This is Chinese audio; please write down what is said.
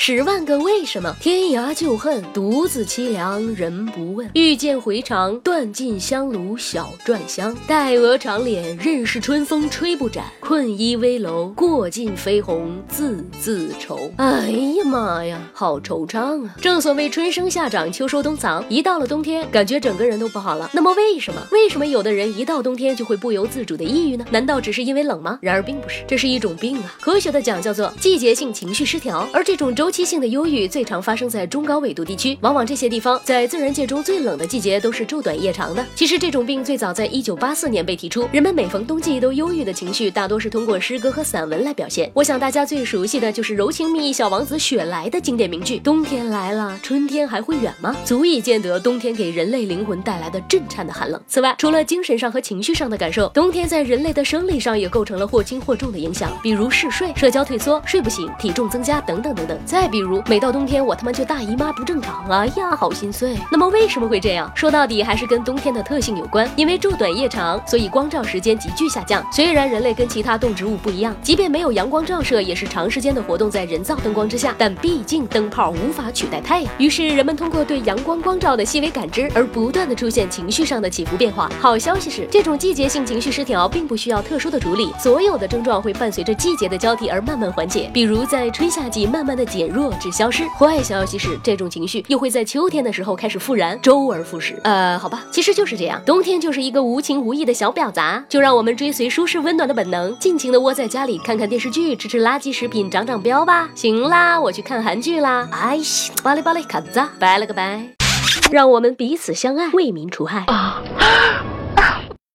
十万个为什么，天涯旧恨，独自凄凉人不问。欲见回肠，断尽香炉小篆香。待鹅长脸，任是春风吹不展。困衣危楼，过尽飞鸿自自愁。哎呀妈呀，好惆怅啊！正所谓春生夏长，秋收冬藏，一到了冬天，感觉整个人都不好了。那么为什么？为什么有的人一到冬天就会不由自主的抑郁呢？难道只是因为冷吗？然而并不是，这是一种病啊！科学的讲叫做季节性情绪失调，而这种周周期性的忧郁最常发生在中高纬度地区，往往这些地方在自然界中最冷的季节都是昼短夜长的。其实这种病最早在一九八四年被提出，人们每逢冬季都忧郁的情绪大多是通过诗歌和散文来表现。我想大家最熟悉的就是柔情蜜意小王子雪莱的经典名句：“冬天来了，春天还会远吗？”足以见得冬天给人类灵魂带来的震颤的寒冷。此外，除了精神上和情绪上的感受，冬天在人类的生理上也构成了或轻或重的影响，比如嗜睡、社交退缩、睡不醒、体重增加等等等等。在再比如。每到冬天，我他妈就大姨妈不正常，哎呀，好心碎。那么为什么会这样？说到底还是跟冬天的特性有关。因为昼短夜长，所以光照时间急剧下降。虽然人类跟其他动植物不一样，即便没有阳光照射，也是长时间的活动在人造灯光之下，但毕竟灯泡无法取代太阳。于是人们通过对阳光光照的细微感知，而不断的出现情绪上的起伏变化。好消息是，这种季节性情绪失调并不需要特殊的处理，所有的症状会伴随着季节的交替而慢慢缓解。比如在春夏季慢慢的减弱智。消失。坏消息是，这种情绪又会在秋天的时候开始复燃，周而复始。呃，好吧，其实就是这样。冬天就是一个无情无义的小婊砸，就让我们追随舒适温暖的本能，尽情的窝在家里看看电视剧，吃吃垃圾食品，长长膘吧。行啦，我去看韩剧啦。哎呀，巴里巴里卡子，拜了个拜，让我们彼此相爱，为民除害。